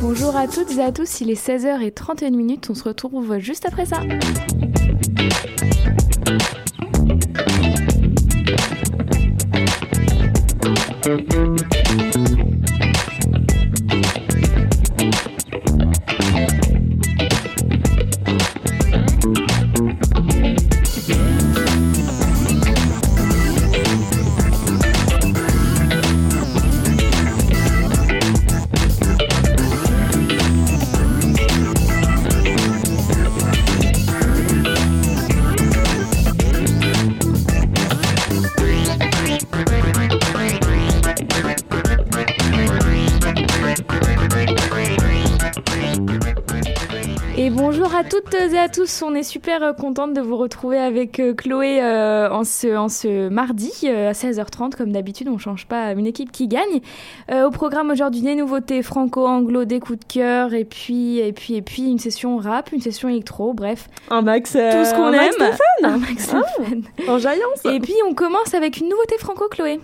Bonjour à toutes et à tous, il est 16h31 minutes, on se retrouve juste après ça. Tous, on est super euh, contente de vous retrouver avec euh, Chloé euh, en, ce, en ce mardi euh, à 16h30 comme d'habitude, on change pas une équipe qui gagne. Euh, au programme aujourd'hui des nouveautés franco-anglo, des coups de cœur et puis et puis et puis une session rap, une session électro, bref, Un max. tout ce qu'on aime. max de fun. Un max de Ah. fun. En jaillance. Et puis on commence avec une nouveauté franco Chloé.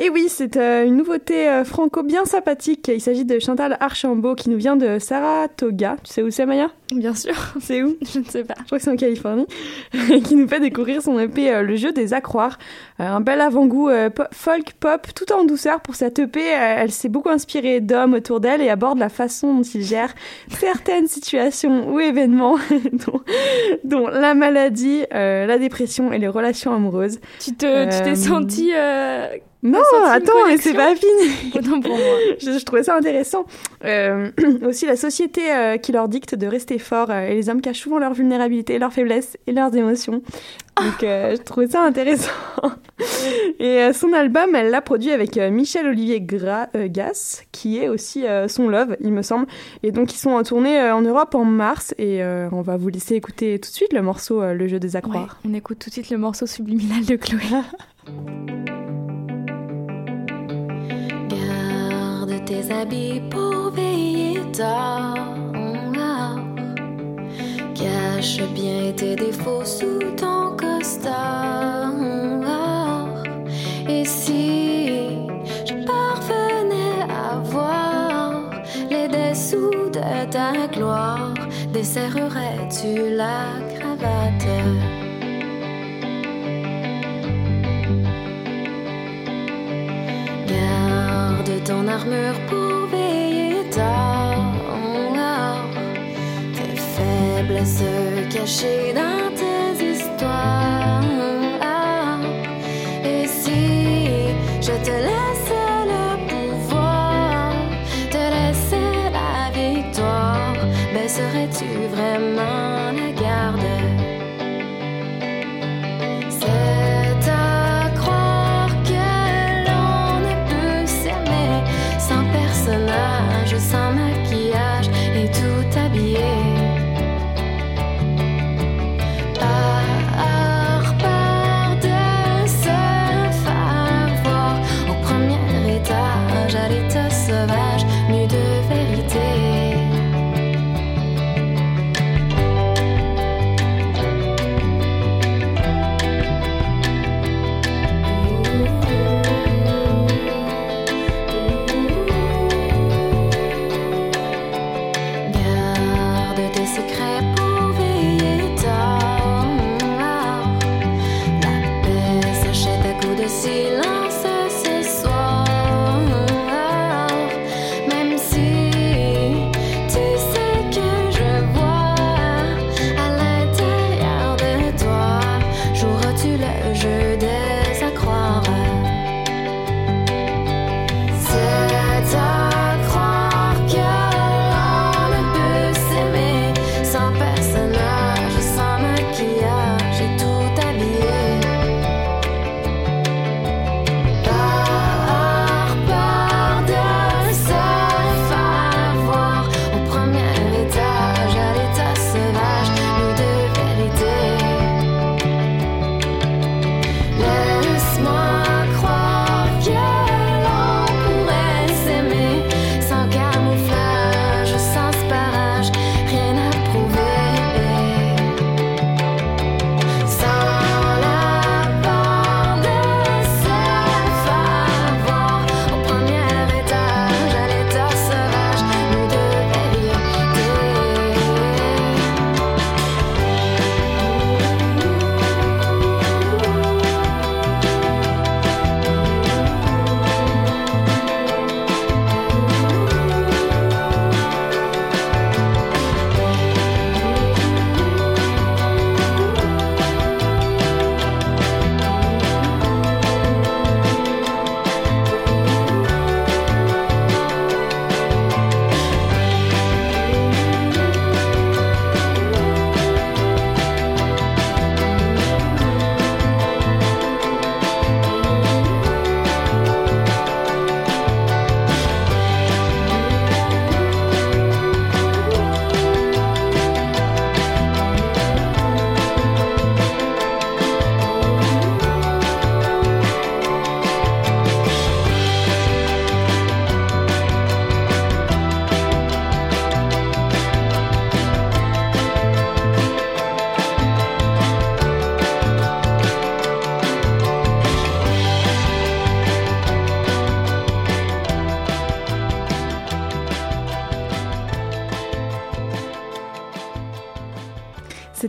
Et oui, c'est euh, une nouveauté euh, franco bien sympathique. Il s'agit de Chantal Archambault qui nous vient de Saratoga. Tu sais où c'est, Maya? Bien sûr, C'est où? Je ne sais pas. Je crois que c'est en Californie. qui nous fait découvrir son EP euh, Le jeu des accroires. Un bel avant-goût folk pop tout en douceur pour cette EP. elle s'est beaucoup inspirée d'hommes autour d'elle et aborde la façon dont ils gèrent certaines situations ou événements, dont, dont la maladie, la dépression et les relations amoureuses. Tu te tu t'es Euh, senti euh, Non, attends, mais c'est pas fini. autant pour moi. je, je trouvais ça intéressant. Euh, aussi, la société euh, qui leur dicte de rester forts euh, et les hommes cachent souvent leur vulnérabilité, leurs faiblesses et leurs émotions. Donc, euh, je trouvais ça intéressant. et son album, elle l'a produit avec Michel Olivier Gra Gass, qui est aussi son love, il me semble. Et donc, ils sont en tournée en Europe en mars. Et on va vous laisser écouter tout de suite le morceau Le jeu des Ouais, accroires. on écoute tout de suite le morceau subliminal de Chloé. Tes habits pour veiller tard. Cache bien tes défauts sous ton costard. Et si je parvenais à voir les dessous de ta gloire, desserrerais-tu la cravate? Garde ton armure pour veiller tard. Tes faiblesses cachées dans tes histoires. Et si je te laissais le pouvoir, te laissais la victoire, baisserais-tu vraiment?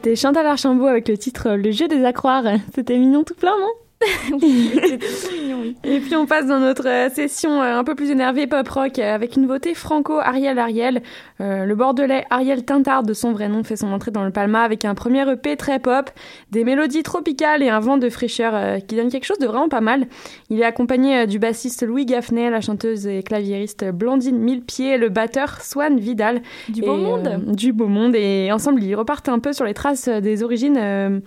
C'était Chantal Archambault avec le titre Le jeu des accroires. C'était mignon tout plein, non? et puis on passe dans notre euh, session euh, un peu plus énervée pop rock euh, avec une beauté franco Ariel Ariel. le bordelais Ariel Tintard de son vrai nom fait son entrée dans le Palma avec un premier EP très pop, des mélodies tropicales et un vent de fraîcheur qui donne quelque chose de vraiment pas mal. Il est accompagné du bassiste Louis Gaffney, la chanteuse et claviériste Blandine Millepied, le batteur Swan Vidal. Du beau monde Du beau monde et ensemble ils repartent un peu sur les traces des origines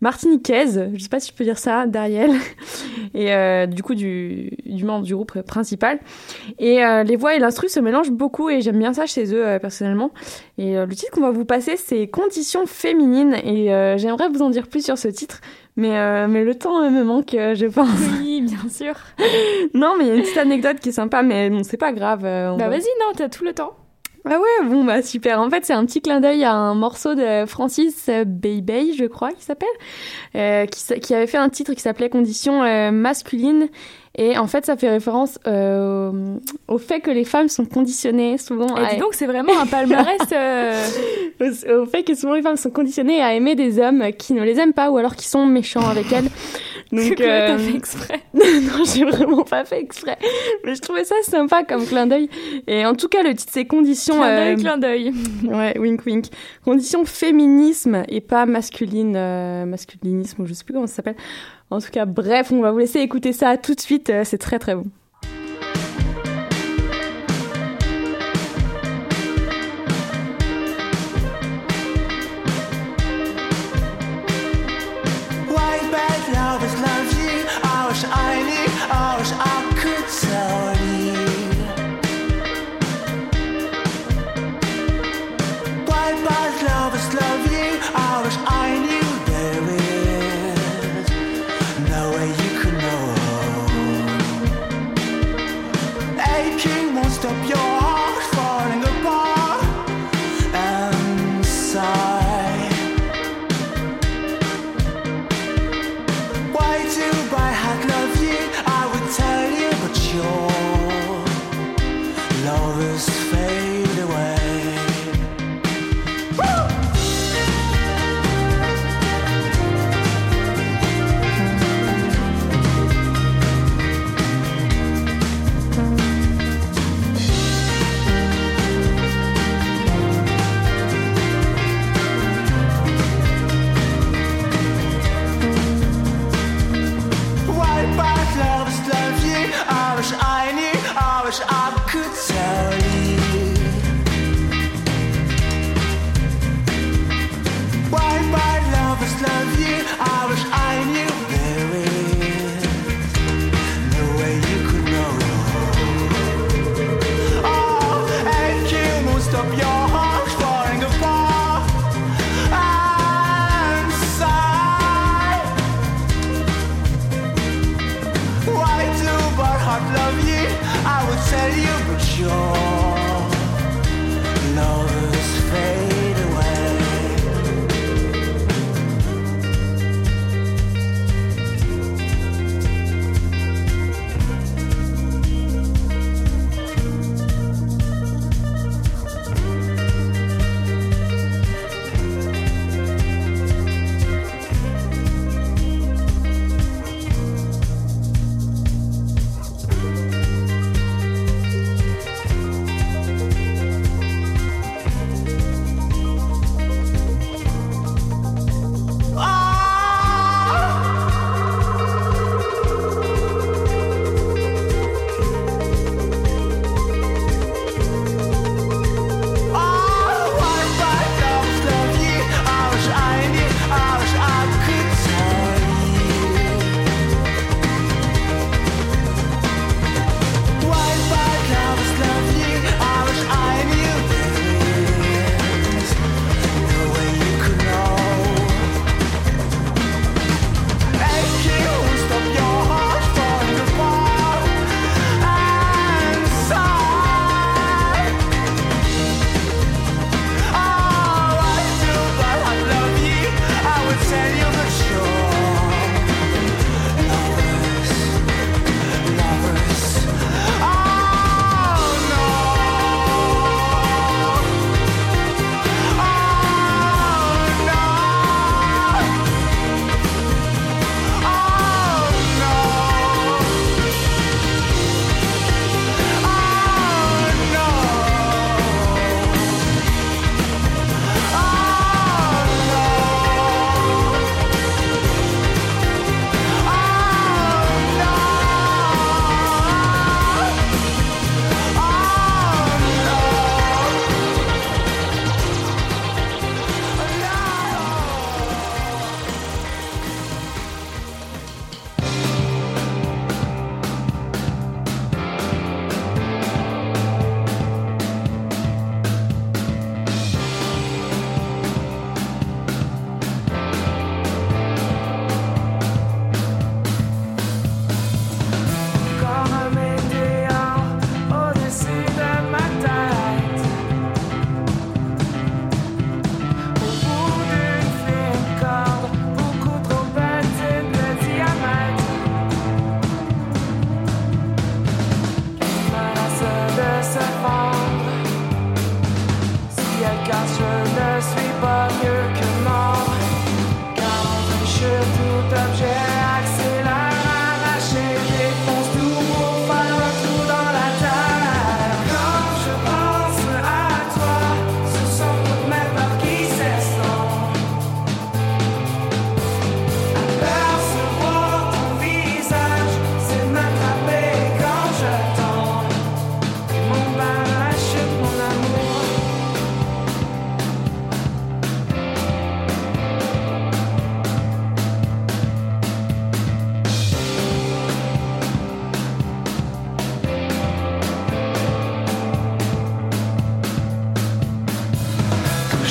martiniquaise, je sais pas si je peux dire ça, d'Ariel, et euh, du coup du, du, membre du groupe principal. Et euh, les voix et l'instru se mélangent beaucoup et j'aime bien ça chez eux euh, personnellement. Et le titre qu'on va vous passer, c'est Conditions féminines et j'aimerais vous en dire plus sur ce titre. Mais, mais le temps me manque, je pense. Oui, bien sûr. non, mais il y a une petite anecdote qui est sympa, mais bon, c'est pas grave. bah vas-y, non, t'as tout le temps. Ah ouais, bon bah super. En fait, c'est un petit clin d'œil à un morceau de Francis Baby, je crois qu'il s'appelle, euh, qui, qui, avait fait un titre qui s'appelait Conditions euh, masculines. Et en fait, ça fait référence euh, au fait que les femmes sont conditionnées souvent. Et dis donc, c'est vraiment un palmarès. Euh, au, fait que souvent les femmes sont conditionnées à aimer des hommes qui ne les aiment pas ou alors qui sont méchants avec elles. Donc, euh... t'as fait exprès. non, j'ai vraiment pas fait exprès. Mais je trouvais ça sympa comme clin d'œil. Et en tout cas, le titre, c'est Conditions. Clin d'œil, euh... clin d'œil. ouais, wink wink. Conditions féminisme et pas masculine, euh, masculinisme, ou je sais plus comment ça s'appelle. En tout cas, bref, on va vous laisser écouter ça tout de suite. Euh, c'est très très bon.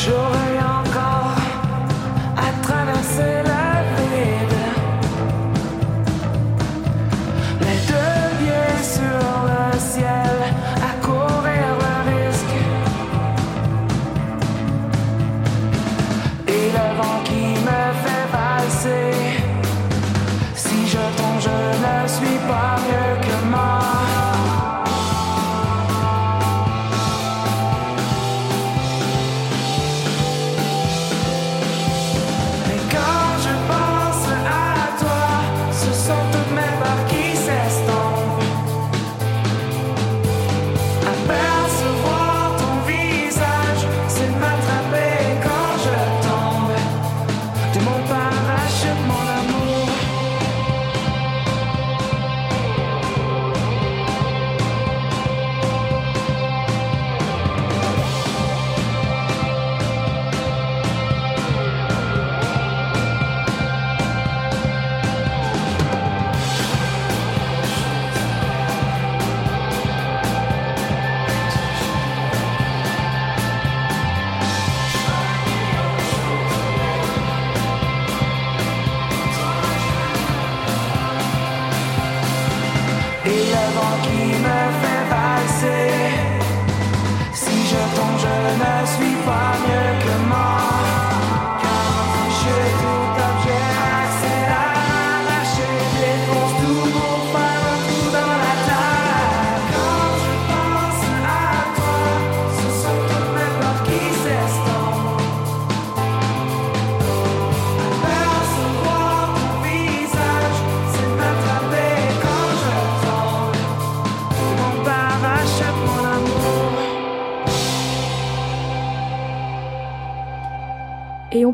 On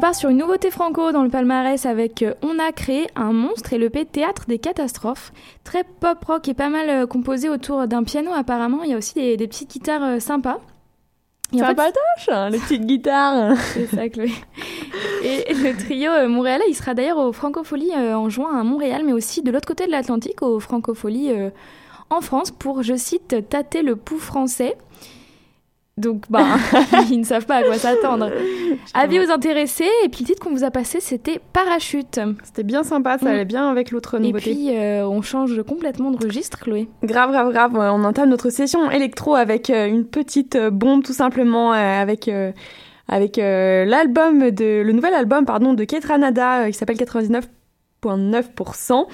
part sur une nouveauté franco dans le palmarès avec euh, On a créé un monstre et le P Théâtre des catastrophes. Très pop rock et pas mal euh, composé autour d'un piano apparemment. Il y a aussi des, petites guitares euh, sympas. En hein, les petites guitares. C'est ça, Chloé. Et le trio montréalais, il sera d'ailleurs au Francofolie en juin à Montréal, mais aussi de l'autre côté de l'Atlantique, au Francofolie en France, pour, je cite, tâter le pouls français. Donc, bah, ils ne savent pas à quoi s'attendre. Avis aux intéressés, et puis le titre qu'on vous a passé, c'était Parachute. C'était bien sympa, ça mm. allait bien avec l'autre nouveauté. Et puis, euh, on change complètement de registre, Chloé. Grave, grave, grave. On entame notre session électro avec euh, une petite euh, bombe, tout simplement, avec avec l'album de le nouvel album pardon de Kate Ranada qui s'appelle 99 9%.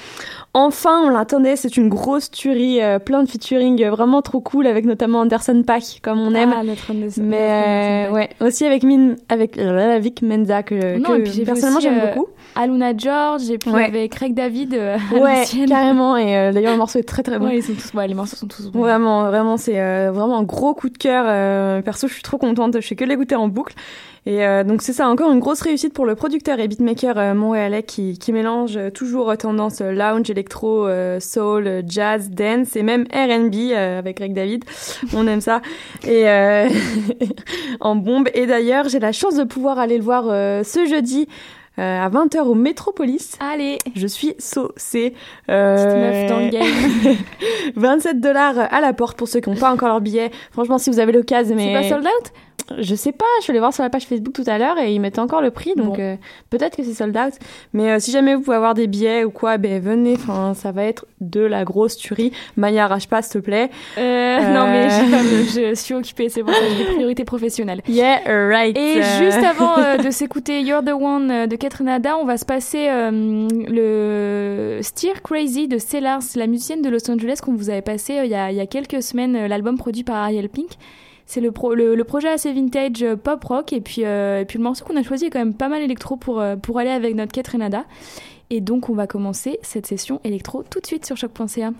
Enfin, on l'attendait, c'est une grosse tuerie, euh, plein de featuring euh, vraiment trop cool avec notamment Anderson Pack comme on aime. Ah, notre Mais euh, ouais, aussi avec Min, avec Vic Menza que, que personnellement j'aime beaucoup. Aluna George et puis avec Craig David. ouais, carrément. Et d'ailleurs le morceau est très très bon. Ouais, ils sont tous, ouais, les morceaux sont tous bons. Vraiment, vraiment, c'est vraiment un gros coup de cœur. perso, je suis trop contente. Je fais que l'écouter en boucle. Et euh, donc c'est ça, encore une grosse réussite pour le producteur et beatmaker euh, montréalais qui, qui mélange euh, toujours tendance lounge, électro, soul, jazz, dance et même R&B avec Greg David. On aime ça. Et en bombe. Et d'ailleurs, j'ai la chance de pouvoir aller le voir ce jeudi. à 20h au Métropolis. Allez, je suis saucée. Euh, dans le game. 27 dollars à la porte pour ceux qui n'ont pas encore leur billet. Franchement, si vous avez l'occasion, mais c'est pas sold out? Je sais pas, je suis allée voir sur la page Facebook tout à l'heure et ils mettent encore le prix, donc euh, peut-être que c'est sold out. Mais euh, si jamais vous pouvez avoir des billets ou quoi, ben venez, enfin ça va être de la grosse tuerie. Maya, arrache pas, s'il te plaît. Euh, non mais je, suis occupée, c'est bon, j'ai des priorités professionnelles. Yeah, right. Et juste avant de s'écouter You're the One de Catherine Ada, on va se passer le Steer Crazy de Sellars, la musicienne de Los Angeles qu'on vous avait passé il y, a, il y a quelques semaines, l'album produit par Ariel Pink. C'est le, projet assez vintage euh, pop rock et puis, euh, puis le morceau qu'on a choisi est quand même pas mal électro pour, euh, aller avec notre quête Renada. Et donc on va commencer cette session électro tout de suite sur choc.ca.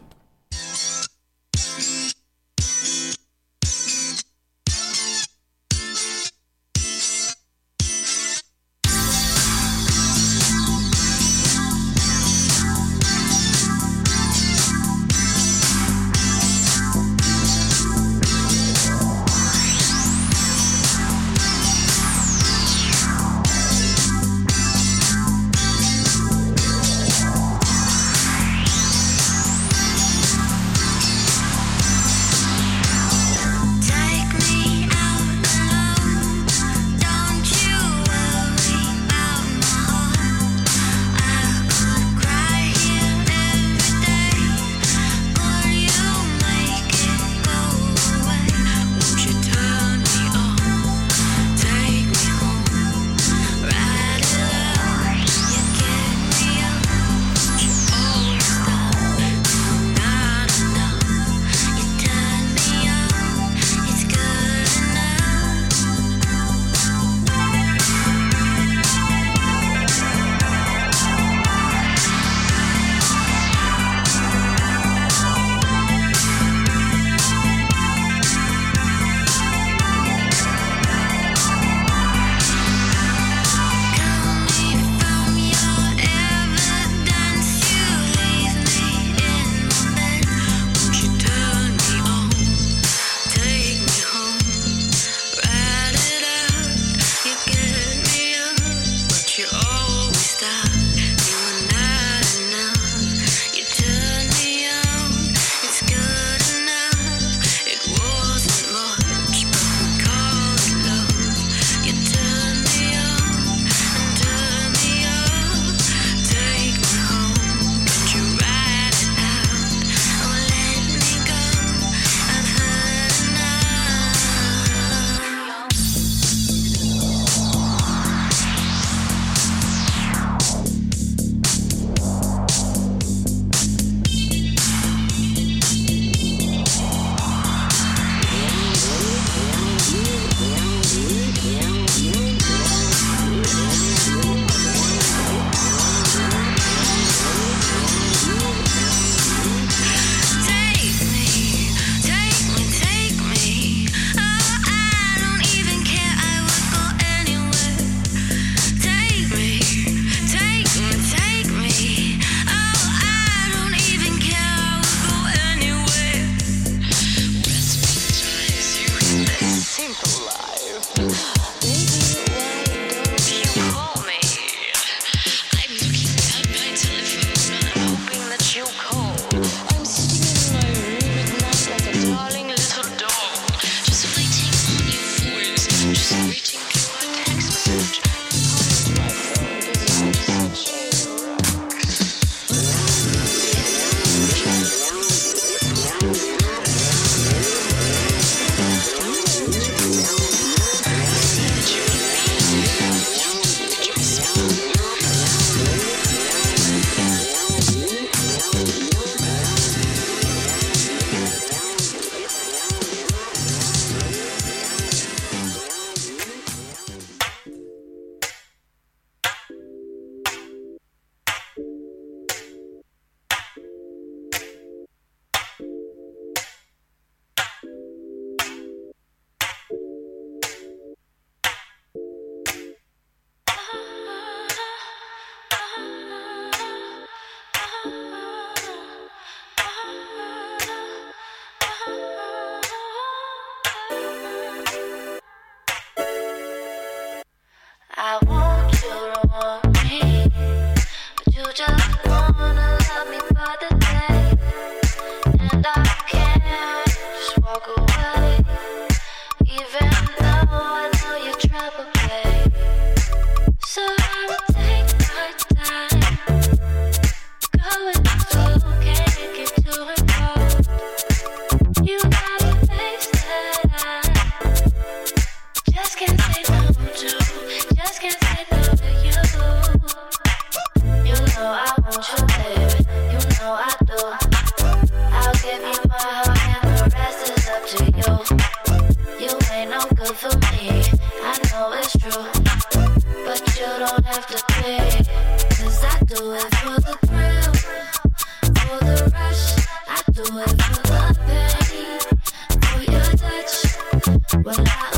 Well, I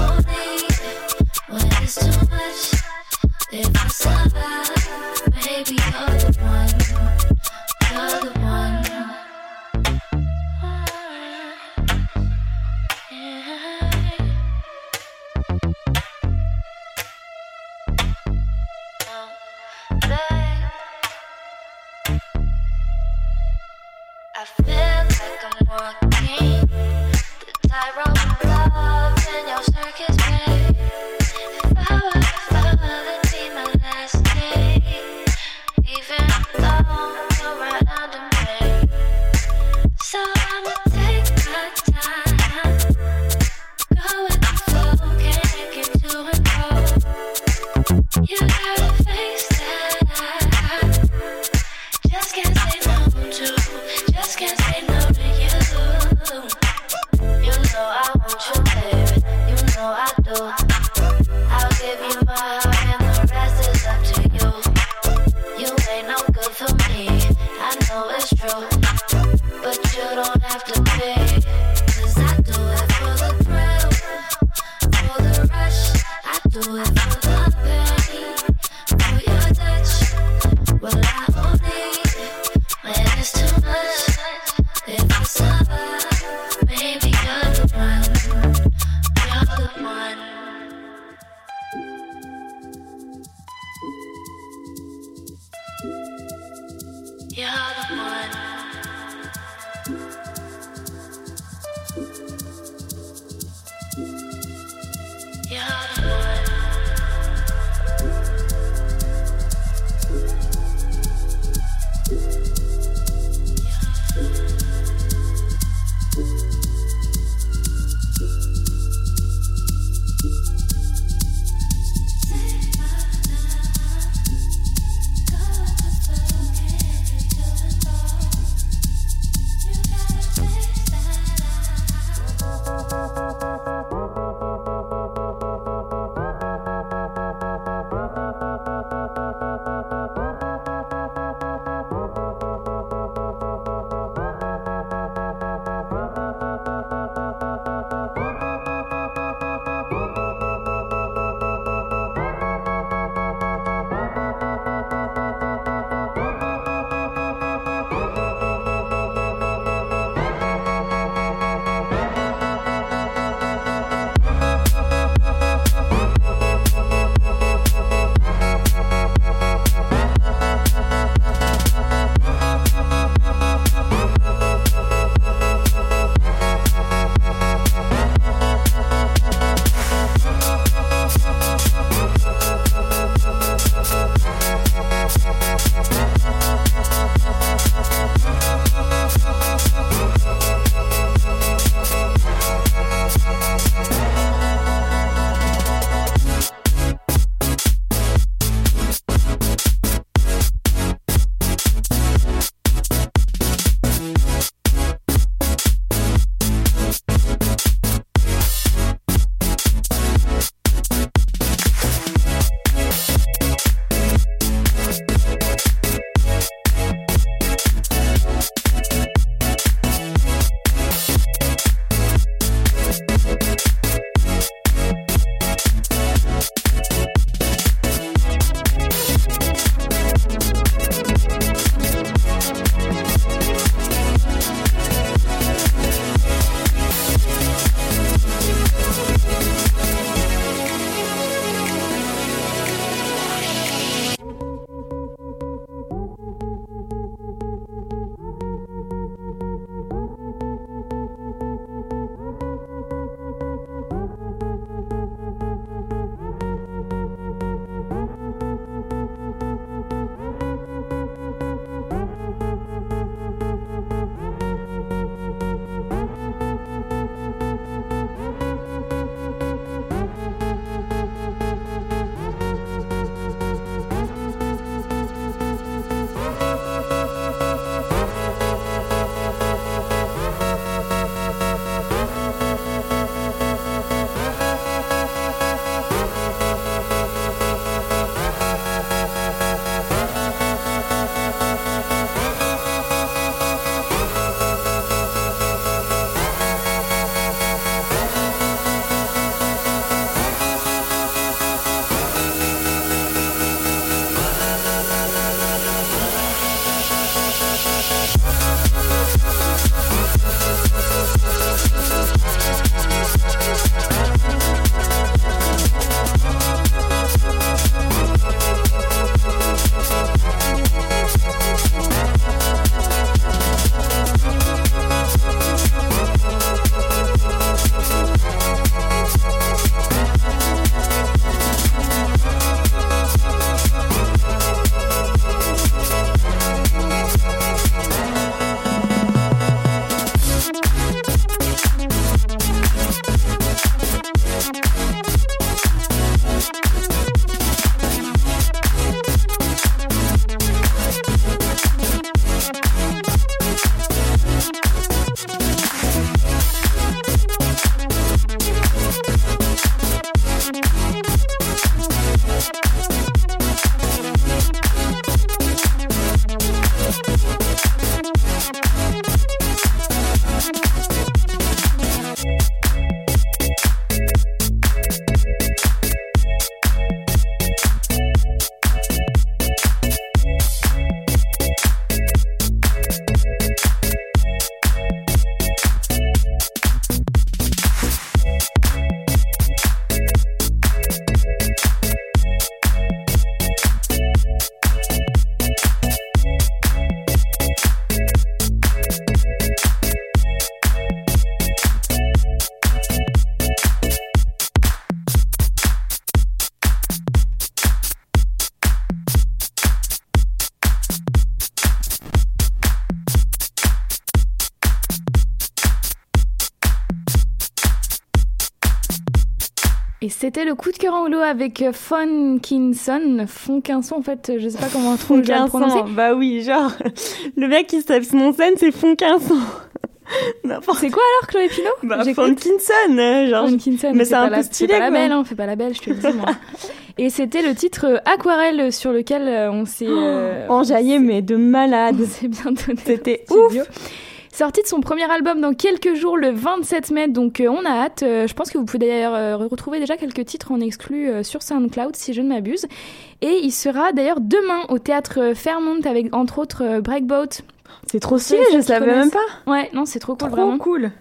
c'était le coup de cœur anglo avec euh, Fonkinson. Fonkinson, en fait, je sais pas comment trop le prononcer. Bah oui, genre, le mec qui se mon scène, c'est. N'importe C'est quoi alors, Chloé Pinot Bah. Fonkinson, euh, genre. Fonkinson, mais c'est un la- peu fais stylé, pas la belle, hein, fais pas la belle, je te le dis, moi. Et c'était le titre euh, Aquarelle sur lequel euh, on s'est... euh, Enjaillé, mais de malade. on s'est bien donné. C'était studio. Sorti de son premier album dans quelques jours, le 27 mai, donc euh, on a hâte. Euh, je pense que vous pouvez d'ailleurs euh, retrouver déjà quelques titres en exclu euh, sur SoundCloud, si je ne m'abuse. Et il sera d'ailleurs demain au théâtre Fairmont avec entre autres Breakboat. C'est trop stylé, je qui savais même pas. Ouais, non, c'est trop cool, Trop vraiment. cool.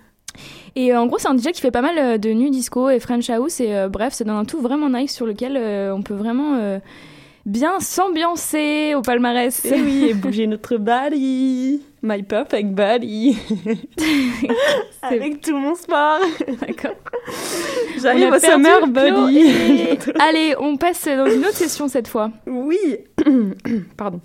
Et en gros, c'est un DJ qui fait pas mal de nu disco et French House. Et euh, bref, c'est dans un tout vraiment nice sur lequel euh, on peut vraiment euh, bien s'ambiancer au palmarès. Et oui, et bouger notre body. My perfect body. Avec tout mon sport. D'accord. J'arrive au summer body. Allez, on passe dans une autre session cette fois. Oui. Pardon.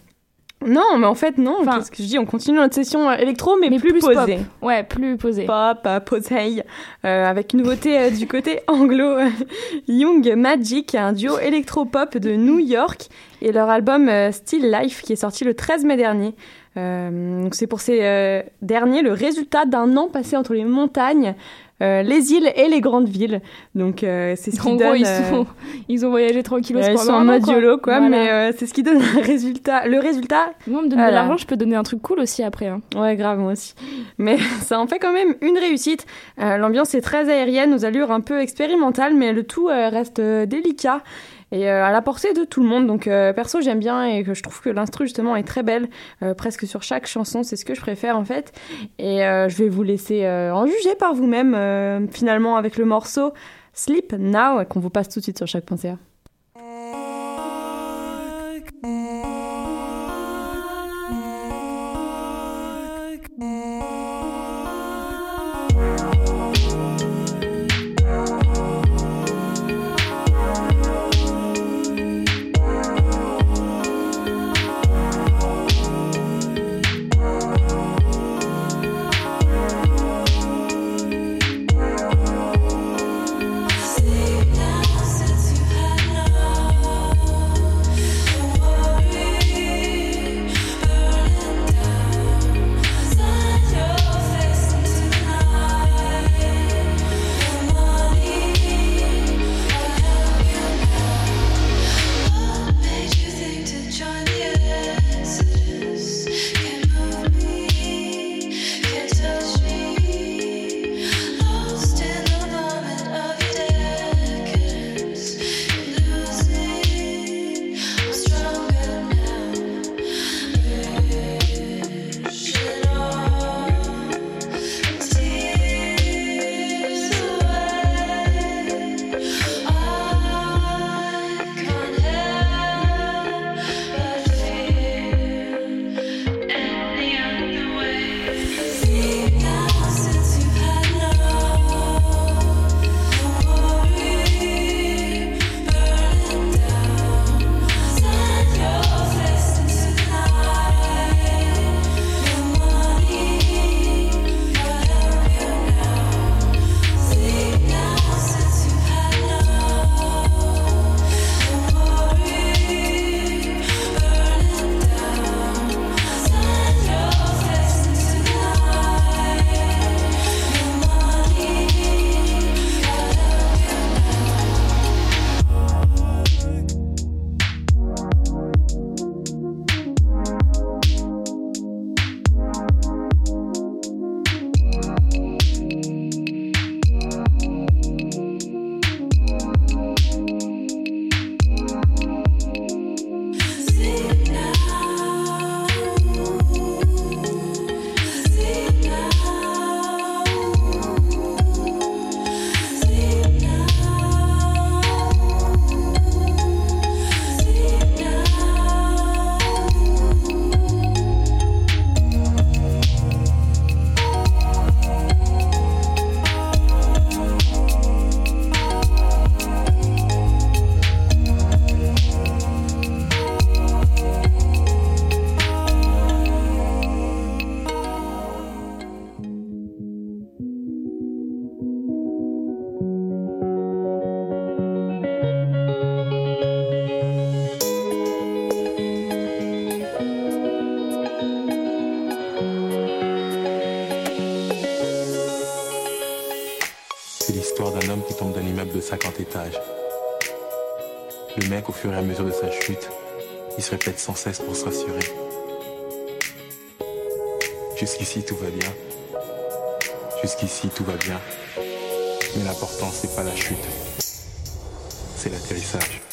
Non, mais en fait, non. Enfin- Qu'est-ce que je dis On continue notre session euh, électro, mais, Mais plus, plus posée. Ouais, plus posé. Pop, euh, posey. Euh, avec une nouveauté euh, du côté anglo. Young Magic, un duo électro-pop de New York. Et leur album euh, Still Life, qui est sorti le 13 mai dernier. Euh, donc c'est pour ces derniers le résultat d'un an passé entre les montagnes, euh, les îles et les grandes villes. Donc euh, c'est ce qui En donne... gros, ils, sont, ils ont voyagé tranquillos Ouais, ils sont en mode quoi. YOLO, quoi, Voilà. mais c'est ce qui donne un résultat. Le résultat, Moi, on me donne Voilà. de l'argent, je peux donner un truc cool aussi après. hein. ouais, grave, moi aussi. Mais ça en fait quand même une réussite. Euh, L'ambiance est très aérienne, aux allures un peu expérimentales, mais le tout euh, reste délicat et euh, à la portée de tout le monde. Donc, euh, perso, j'aime bien et je trouve que l'instru, justement, est très belle, euh, presque sur chaque chanson. C'est ce que je préfère, en fait. Et je vais vous laisser en juger par vous-même, finalement, avec le morceau Sleep Now, qu'on vous passe tout de suite sur chaque pensée. Fur et à mesure de sa chute, il se répète sans cesse pour se rassurer. Jusqu'ici, tout va bien. Jusqu'ici, tout va bien. Mais l'important, c'est pas la chute. C'est l'atterrissage.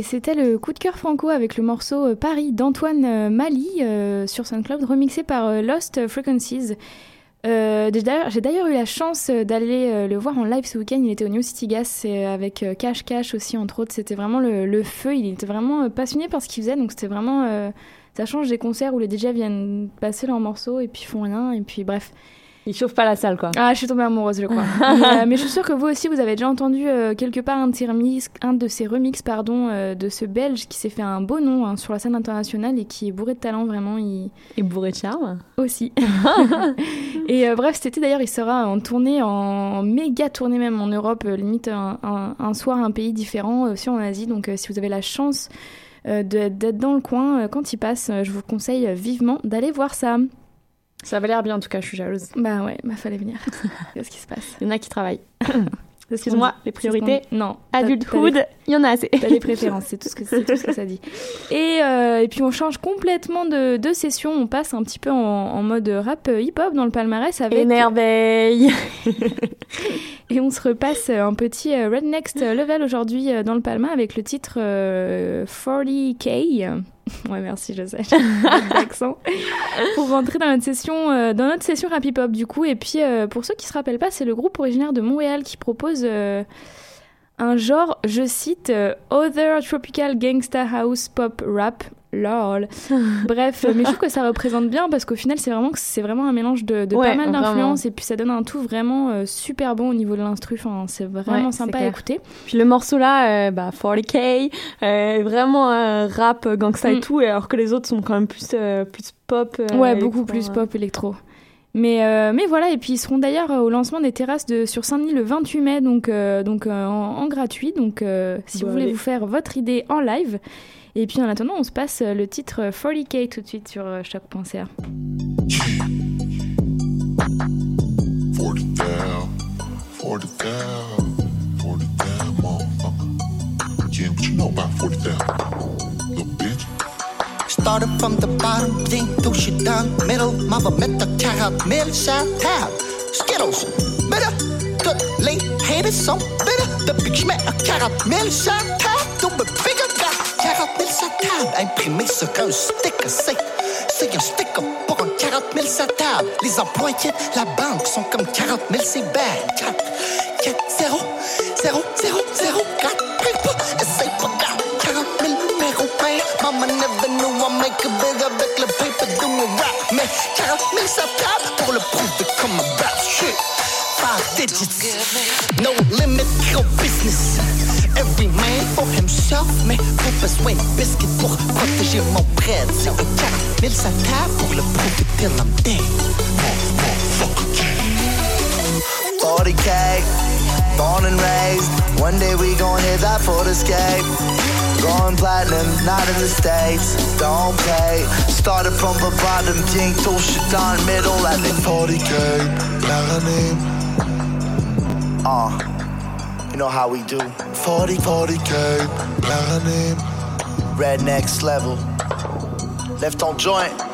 Et c'était le coup de cœur franco avec le morceau euh, Paris d'Antoine euh, Mali euh, sur SoundCloud, remixé par euh, Lost Frequencies. J'ai d'ailleurs- eu la chance d'aller le voir en live ce week-end. Il était au New City Gas avec Cash Cash aussi, entre autres. C'était vraiment le, feu. Il était vraiment passionné par ce qu'il faisait. Donc c'était vraiment. ça change des concerts où les DJ viennent passer leurs morceaux et puis font rien. Et puis bref. Il chauffe pas la salle, quoi. Ah, je suis tombée amoureuse, je crois. mais, euh, mais je suis sûre que vous aussi, vous avez déjà entendu euh, quelque part un de ces remixes, un de ces pardon, euh, de ce Belge qui s'est fait un beau nom hein, sur la scène internationale et qui est bourré de talent, vraiment. Il... Et bourré de charme. Aussi. et bref, cet été d'ailleurs, il sera en tournée, en méga tournée même en Europe, limite un, un- un soir, un pays différent, aussi en Asie. Donc si vous avez la chance d'être dans le coin quand il passe, je vous conseille vivement d'aller voir ça. Ça avait l'air bien, en tout cas, je suis jalouse. Bah ouais, bah fallait venir. Qu'est-ce qui se passe Il y en a qui travaillent. Excuse-moi, les priorités. Non. Adulthood, il y en a assez. T'as les préférences, c'est tout, ce que, c'est tout ce que ça dit. Et, euh, et puis on change complètement de, de session, on passe un petit peu en, en mode rap euh, hip-hop dans le palmarès avec... Énerveille. Et on se repasse un petit euh, Red Next Level aujourd'hui dans le Palma avec le titre euh, 40K. Ouais, merci, je sais. d'accent. Pour rentrer dans notre session, euh, dans notre session rap hip-hop du coup. Et puis euh, pour ceux qui se rappellent pas, c'est le groupe originaire de Montréal qui propose euh, un genre, je cite, euh, Other Tropical Gangsta House Pop Rap. Lol. Bref, mais je trouve que ça représente bien parce qu'au final, c'est vraiment, c'est vraiment un mélange de, de Ouais, pas mal d'influences et puis ça donne un tout vraiment euh, super bon au niveau de l'instru. Enfin, c'est vraiment Ouais, sympa à écouter. Puis le morceau là, euh, bah, 40K, euh, vraiment rap gangsta Mm. et tout, et alors que les autres sont quand même plus, plus pop. Ouais, beaucoup plus pop électro. Mais, euh, mais voilà, et puis ils seront d'ailleurs euh, au lancement des terrasses de, sur Saint-Denis le 28 mai, donc, euh, donc euh, en, en gratuit. Donc euh, si Bon, vous voulez allez. vous faire votre idée en live. Et puis en attendant, on se passe le titre euh, 40K tout de suite sur choc.ca. 40 down, 40 down, 40 down, motherfucker. Yeah, what you know about 40 down? Little bitch. Started from the bottom, bien touché dans le middle. M'en va mettre 40 000 sur la table. Skittles, bitter. Tous les haters sont bitter. Depuis que je mets un 40 000 sur la table, double figure, got 40 000 sur la table. Imprimé sur un sticker, c'est. C'est un sticker pour un 40 000 sur la table. Les employés de la banque sont comme 40 000, c'est bad. 4, 4, 0, 0, 0, 0, 4, mon rap. Mais 40 000 ça tape pour le prouver comme un rap shit. Five digits, no limit, gros business. Every man for himself, mais pas besoin de biscuit pour protéger mon bread. C'est un 40 000 ça tape pour le prouver till I'm dead. 40k, born and raised. One day we gon' hit that for escape. Going platinum, not in the States. Don't play. Started from the bottom, bien touché dans le middle. Think 40k, par année. Uh, you know how we do. 40, 40k, par année. Red next level. Left on joint.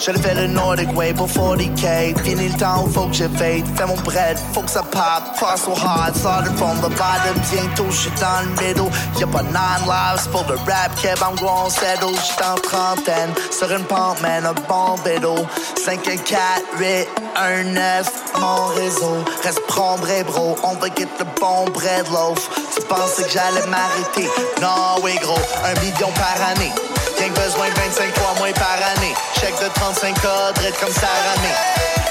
J'allais faire le Nordic Way pour 40k. Fini le temps faut que j'évade. Fais mon bread, faut que ça pop. Far so hard, started from the bottom. Bientôt j'suis dans le middle. Y'a pas nine lives pour le rap kev. I'm going settle. J'suis en trentaine. Sur une pente, man, un bon vélo. 5 1 4 8 1 9 mon réseau. Reste prendre bro. On va get le bon bread loaf. Tu pensais que j'allais m'arrêter? Non, oui, gros. Un million par année. Rien besoin de 25 fois moins par année. Chèque de 35 cadres, comme ça ramé.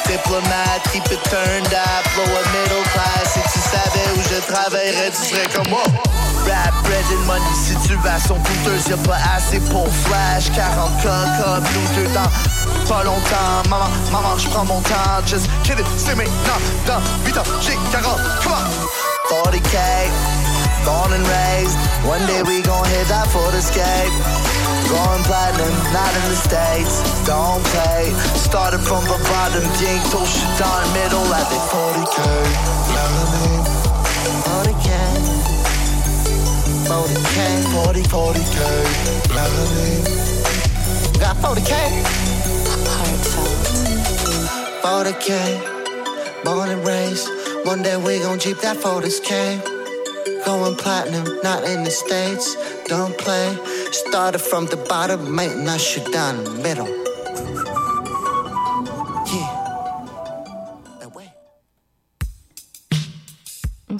Diplomate, keep it turned up, lower middle class. Si tu savais où je travaillerais, tu serais comme moi. Rap, bread and money, situation coûteuse, y'a pas assez pour flash. 40 coca, blue dans pas longtemps. Maman, maman, je prends mon temps. Just kidding, c'est maintenant. Dans 8 ans, j'ai 40, come on. 40k, born and raised. One day we gon' hit that for escape. Going platinum, not in the States. Don't play. Started from the bottom, bientôt j'suis dans le middle. at think 40k, par année. 40k. 40k. 40, 40k, par année. Got 40k. 40k. Born and raised. One day we gon' jeep that 40k. Going platinum, not in the States. Don't play. Started from the bottom, maintenant j'suis dans le middle.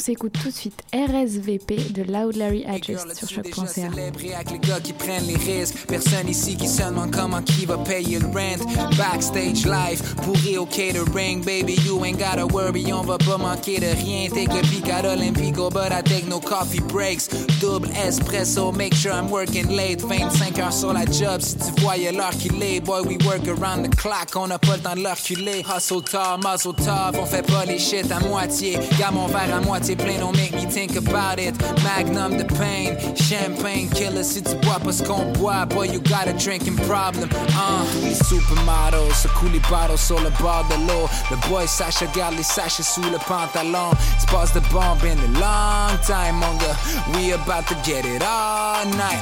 S'écoute tout de suite RSVP de Loud Larry Adjust sur choc.ca. les gars qui prennent les risques. Personne ici qui se demande comment qui va payer le rent. Backstage live, pourri au catering. Baby, you ain't gotta worry, on va pas manquer de rien. Take le pic à l'Olympico, but I take no coffee breaks. Double espresso, make sure I'm working late. 25 heures sur la job, si tu voyais l'heure qu'il est. Boy, we work around the clock, on a pas le temps de leur culer. Hustle tard, muzzle tough, on fait pas les shit à moitié. Garde mon verre à moitié plein, don't make me think about it. Magnum the pain, champagne killer si tu bois pas ce qu'on boit. Boy, you got a drinking problem. Uh, les supermodels secouent les bottles sur le bord de. Le boy Sacha garde les sachets sous le pantalon. Passes de bomb in a long time, gars. We about to get it all night.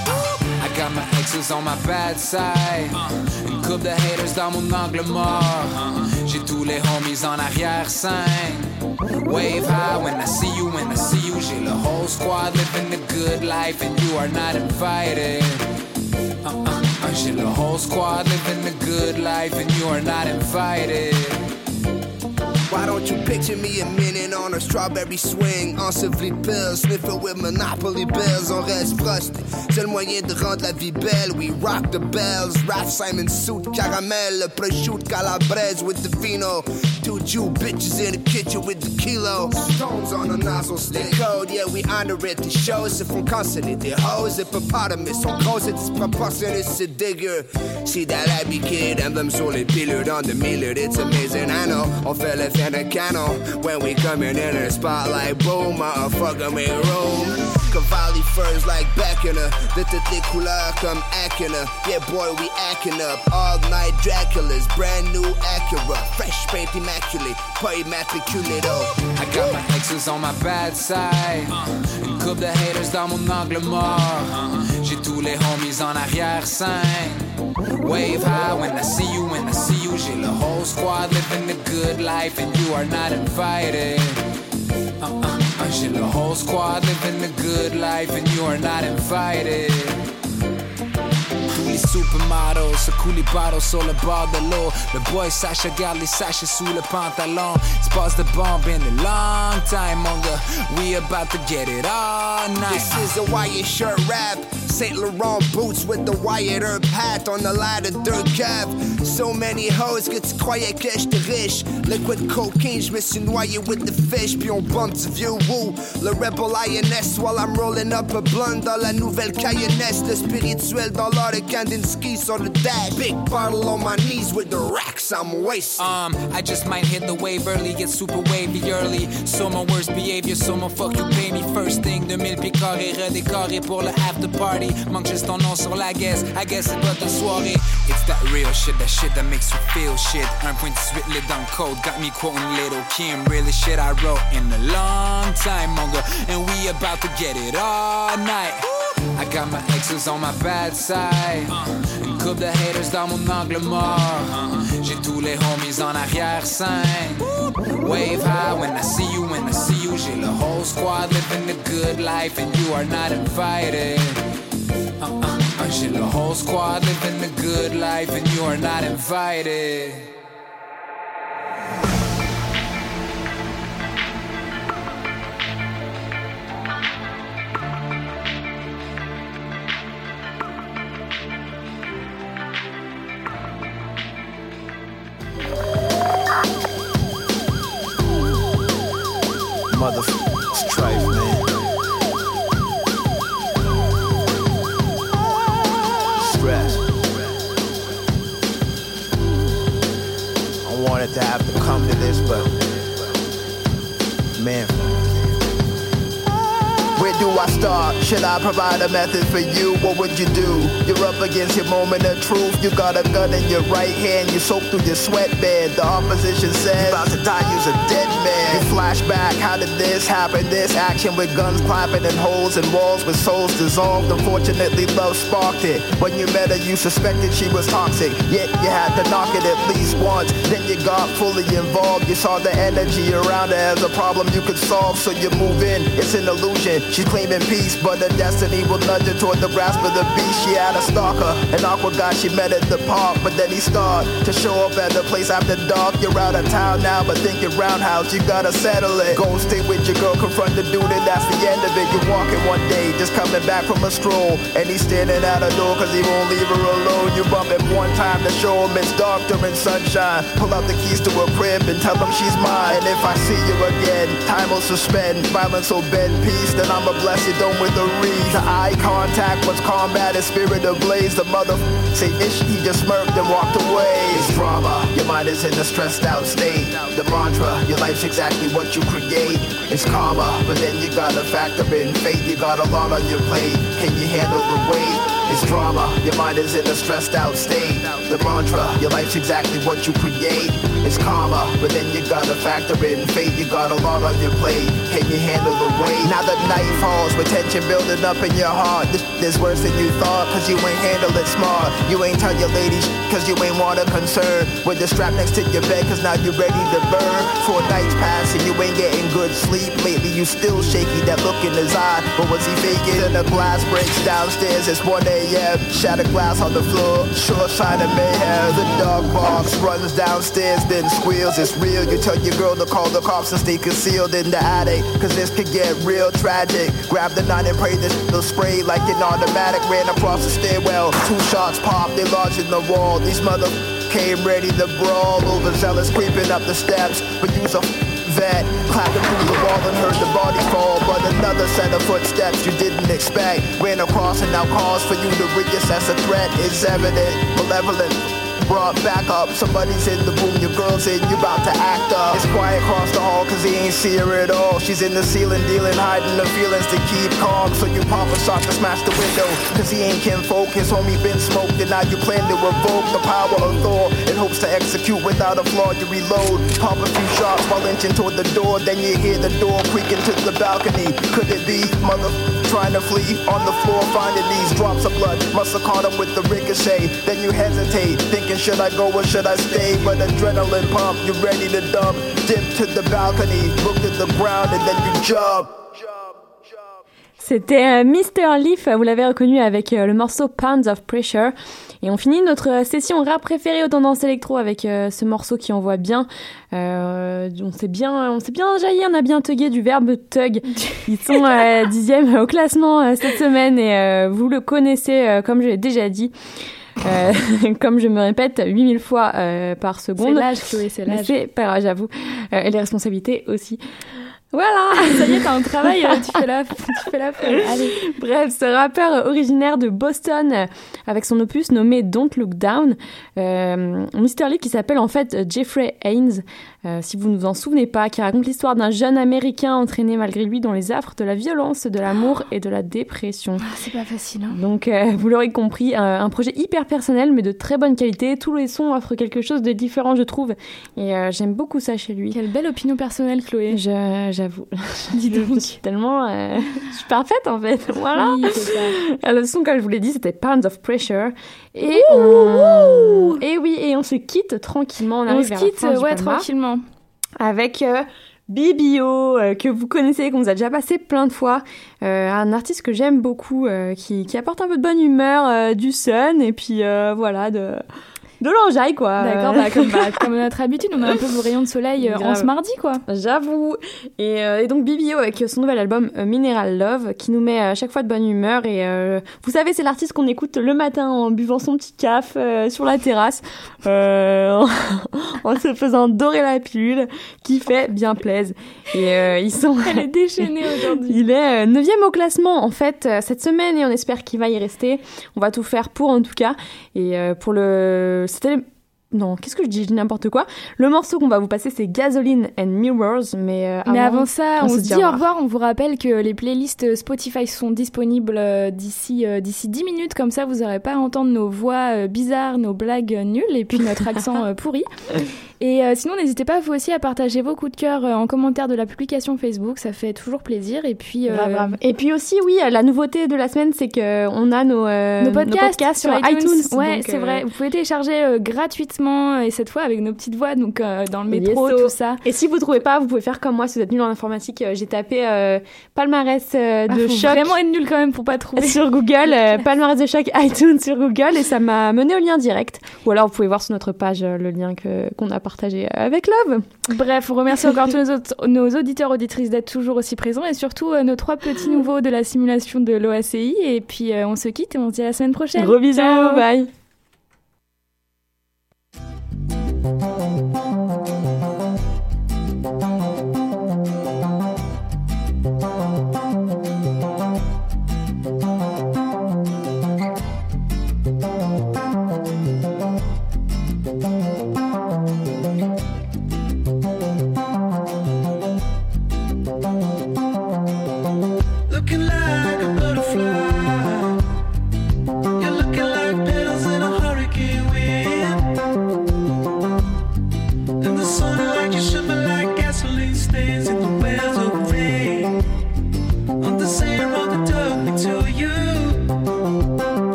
I got my exes on my bad side. Une coupe de haters dans mon angle mort. J'ai tous les homies en arrière-scène. Wave high when I see you, when I see you. J'ai le whole squad living the good life and you are not invited. Uh, uh, uh, J'ai le whole squad living the good life and you are not invited. Why don't you picture me a minute on a strawberry swing, de pills, sniffing with Monopoly bills, on reste frosty. C'est le moyen de rendre la vie belle. We rock the bells, Ralph Simon suit, caramel, prosciutto calabrese with the vino. Two Jew bitches in the kitchen with the kilo. Stones on a nozzle stick. code, yeah, we honor it. Les choses se font canceller. Des hoes, hippopotamus. On cause it disproportionné, c'est digger. See that happy kid, emblem sur les pilules on the millard. It's amazing, I know. On fait le fin de canon. When we coming in the spotlight, boom, motherfucker, make room. Cavalli furs like back in her. Toutes les couleurs comme Acura. Yeah, boy, we acting up. All night Dracula's brand new Acura. Fresh paint immaculate. Immatriculé though. I got my exes on my bad side. Une couple de haters dans mon angle mort. J'ai tous les homies en arrière-scène. Wave high when I see you, when I see you. J'ai the whole squad living the good life, and you are not invited. Uh-uh. Uh, J'ai the whole squad living the good life, and you are not invited. Les supermodels, sur le bord de l'eau. Boy les sachets sous le pantalon. Passe de bomb in a long time, gars. We about to get it all night. This is a Wyatt shirt rap. Saint Laurent boots with the Wyatt Earp hat on the ladder dirt cap. So many hoes que tu croyais que j'étais. Liquid cocaine, je me suis with the fish. Puis on bump du vieux woo. Le rebel INS while I'm rolling up a blunt dans la nouvelle Cayennesse. Le spirituel dans l'art de Kandinsky on the dash. Big bottle on my knees with the racks I'm wasting. Um, I just might hit the wave early, get super wavy early. So my worst behavior, so my fuck you pay me first thing. 2000 pieds carrés redécorés pour le after party. Manque juste ton nom sur la guess, I guess c'est pas ta soirée. It's that real shit, that shit that makes you feel shit. 1.18 lit dans code, got me quoting Little Kim. Really shit I wrote in a long time, mon. And we about to get it all night. I got my exes on my bad side. Une couple de haters dans mon angle mort. J'ai tous les homies en arrière-scène. Wave high when I see you, when I see you. J'ai le whole squad living the good life, and you are not invited. Uh-uh. J'ai le whole squad living the good life, and you are not invited. To have to come to this, but man. Do I start? Should I provide a method for you? What would you do? You're up against your moment of truth. You got a gun in your right hand. You soak through your sweatband. The opposition says, about to die, you's a dead man. You flash back, how did this happen? This action with guns clapping and holes in walls with souls dissolved. Unfortunately, love sparked it. When you met her, you suspected she was toxic. Yet you had to knock it at least once. Then you got fully involved. You saw the energy around her as a problem you could solve. So you move in. It's an illusion. Claiming peace, but her destiny will nudge her toward the grasp of the beast. She had a stalker, an awkward guy she met at the park, but then he started to show up at the place after dark. You're out of town now, but thinking roundhouse, you gotta settle it. Go stay with your girl, confront the dude, and that's the end of it. You're walking one day, just coming back from a stroll, and he's standing at a door cause he won't leave her alone. You bump him one time to show him it's dark during sunshine. Pull out the keys to her crib and tell him she's mine. And if I see you again, time will suspend. Violence will bend peace, then I'ma bless you dome with a. The eye contact was combat, his spirit ablaze. The mother say ish, he just smirked and walked away. It's drama, your mind is in a stressed out state. The mantra, your life's exactly what you create. It's karma, but then you gotta factor in fate. You got a lot on your plate. Can you handle the weight? It's drama, your mind is in a stressed out state. The mantra, your life's exactly what you create. It's karma, but then you gotta factor in fate. You got a lot on your plate. Can you handle the weight? Now the night falls with tension building up in your heart. This is worse than you thought, cause you ain't handle it smart. You ain't tell your ladies, cause you ain't want a concern. With the strap next to your bed, cause now you're ready to burn. Four nights pass and you ain't getting good sleep. Lately you still shaky, that look in his eye. But was he faking? Then the glass breaks downstairs, it's 1 a.m. Shattered glass on the floor, sure sign of mayhem. The dog barks, runs downstairs, then squeals. It's real, you Tell your girl to call the cops and stay concealed in the attic. Cause this could get real tragic. Grab the nine and pray this will spray like an automatic. Ran across the stairwell. Two shots popped, they lodged in the wall. These mother came ready to brawl. Overzealous creeping up the steps. But use a vet. Clapping through the wall and heard the body fall. But another set of footsteps you didn't expect. Ran across and now calls for you to reassess a threat is evident. Malevolent brought back up. Somebody's in the room, your girl's in, you about to act up. It's quiet across the hall, cause he ain't see her at all. She's in the ceiling, dealing, hiding the feelings to keep calm. So you pop a shot to smash the window, cause he ain't kinfolk. His homie been smoked, and now you plan to revoke the power of Thor in hopes to execute without a flaw. You reload, pop a few shots while inching toward the door. Then you hear the door creaking to the balcony. Could it be mother? Trying to flee on the floor, finding these drops of blood. Must have caught him with the ricochet. Then you hesitate, thinking, should I go or should I stay? But adrenaline pump, you're ready to dump. Dip to the balcony, look at the ground, and then you jump. C'était euh, Mr. Leaf, vous l'avez reconnu avec euh, le morceau Pounds of Pressure. Et on finit notre euh, session rap préférée aux tendances électro avec euh, ce morceau qui envoie bien. Euh, on s'est bien, on s'est bien jailli, on a bien tugué du verbe tug. Ils sont euh, dixième au classement cette semaine et vous le connaissez comme je l'ai déjà dit. Euh, comme je me répète 8000 fois euh, par seconde. C'est l'âge, Chloé, c'est l'âge. C'est pas grave, j'avoue. Euh, et les responsabilités aussi. Voilà Ça y est, t'as un travail, euh, tu fais la, tu fais la. Allez. Bref, ce rappeur originaire de Boston, euh, avec son opus nommé Don't Look Down, euh, Mr. Lee qui s'appelle en fait Jeffrey Haynes, euh, si vous ne vous en souvenez pas, qui raconte l'histoire d'un jeune américain entraîné malgré lui dans les affres de la violence, de l'amour et de la dépression. C'est pas facile, hein. Donc, euh, vous l'aurez compris, un, un projet hyper personnel, mais de très bonne qualité. Tous les sons offrent quelque chose de différent, je trouve. Et j'aime beaucoup ça chez lui. Quelle belle opinion personnelle, Chloé. Je- J'avoue. Dis donc. Je suis tellement. euh, je suis parfaite, en fait. Voilà. Oui, ça. Euh, Le son, comme je vous l'ai dit, c'était Pounds of Pressure. Et on... Et oui, et on se quitte tranquillement. On, se vers la quitte, fin ouais, tranquillement. avec euh, Bibio, euh, que vous connaissez, qu'on vous a déjà passé plein de fois. Euh, un artiste que j'aime beaucoup, euh, qui, qui apporte un peu de bonne humeur, du sun, et puis voilà, de, de l'enjaille, quoi. D'accord, bah, comme, bah, comme notre habitude, on a un peu vos rayons de soleil euh, en ce mardi, quoi. J'avoue. Et, euh, et donc Bibio avec son nouvel album euh, Mineral Love qui nous met à chaque fois de bonne humeur. Et vous savez, c'est l'artiste qu'on écoute le matin en buvant son petit caf sur la terrasse, en, en se faisant dorer la pilule, qui fait bien plaise. Et ils sont. Elle est déchaînée aujourd'hui. Il est 9 au classement en fait cette semaine et on espère qu'il va y rester. On va tout faire pour en tout cas. Et pour le. C'était. Non, qu'est-ce que je dis? Je dis n'importe quoi. Le morceau qu'on va vous passer, c'est Gasoline and Mirrors. Mais, euh, Mais avant ça, on, se dit au revoir. On vous rappelle que les playlists Spotify sont disponibles euh, d'ici euh, d'ici 10 minutes. Comme ça, vous n'aurez pas à entendre nos voix euh, bizarres, nos blagues nulles et puis notre accent pourri. Et sinon, n'hésitez pas vous aussi à partager vos coups de cœur en commentaire de la publication Facebook. Ça fait toujours plaisir. Et puis. Et puis aussi, oui, la nouveauté de la semaine, c'est que on a nos, nos, podcasts sur iTunes. Ouais, Donc, c'est vrai. Vous pouvez télécharger euh, gratuitement et cette fois avec nos petites voix, donc euh, dans le métro, tout ça. Et si vous trouvez pas, vous pouvez faire comme moi si vous êtes nul en informatique. euh, J'ai tapé euh, palmarès euh, Ah, de choc vraiment être nul quand même pour pas trouver. sur Google, euh, palmarès de choc iTunes sur Google et ça m'a mené au lien direct. Ou alors vous pouvez voir sur notre page euh, le lien que qu'on a partagé avec Love. Bref, on remercie encore tous nos, autres- nos auditeurs auditrices d'être toujours aussi présents et surtout euh, nos trois petits nouveaux de la simulation de l'OACI. Et puis euh, on se quitte et on se dit à la semaine prochaine. Gros bisous, Ciao. bye. Bye.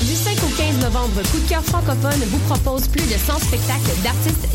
Du 5 au 15 novembre, Coup de cœur francophone vous propose plus de 100 spectacles d'artistes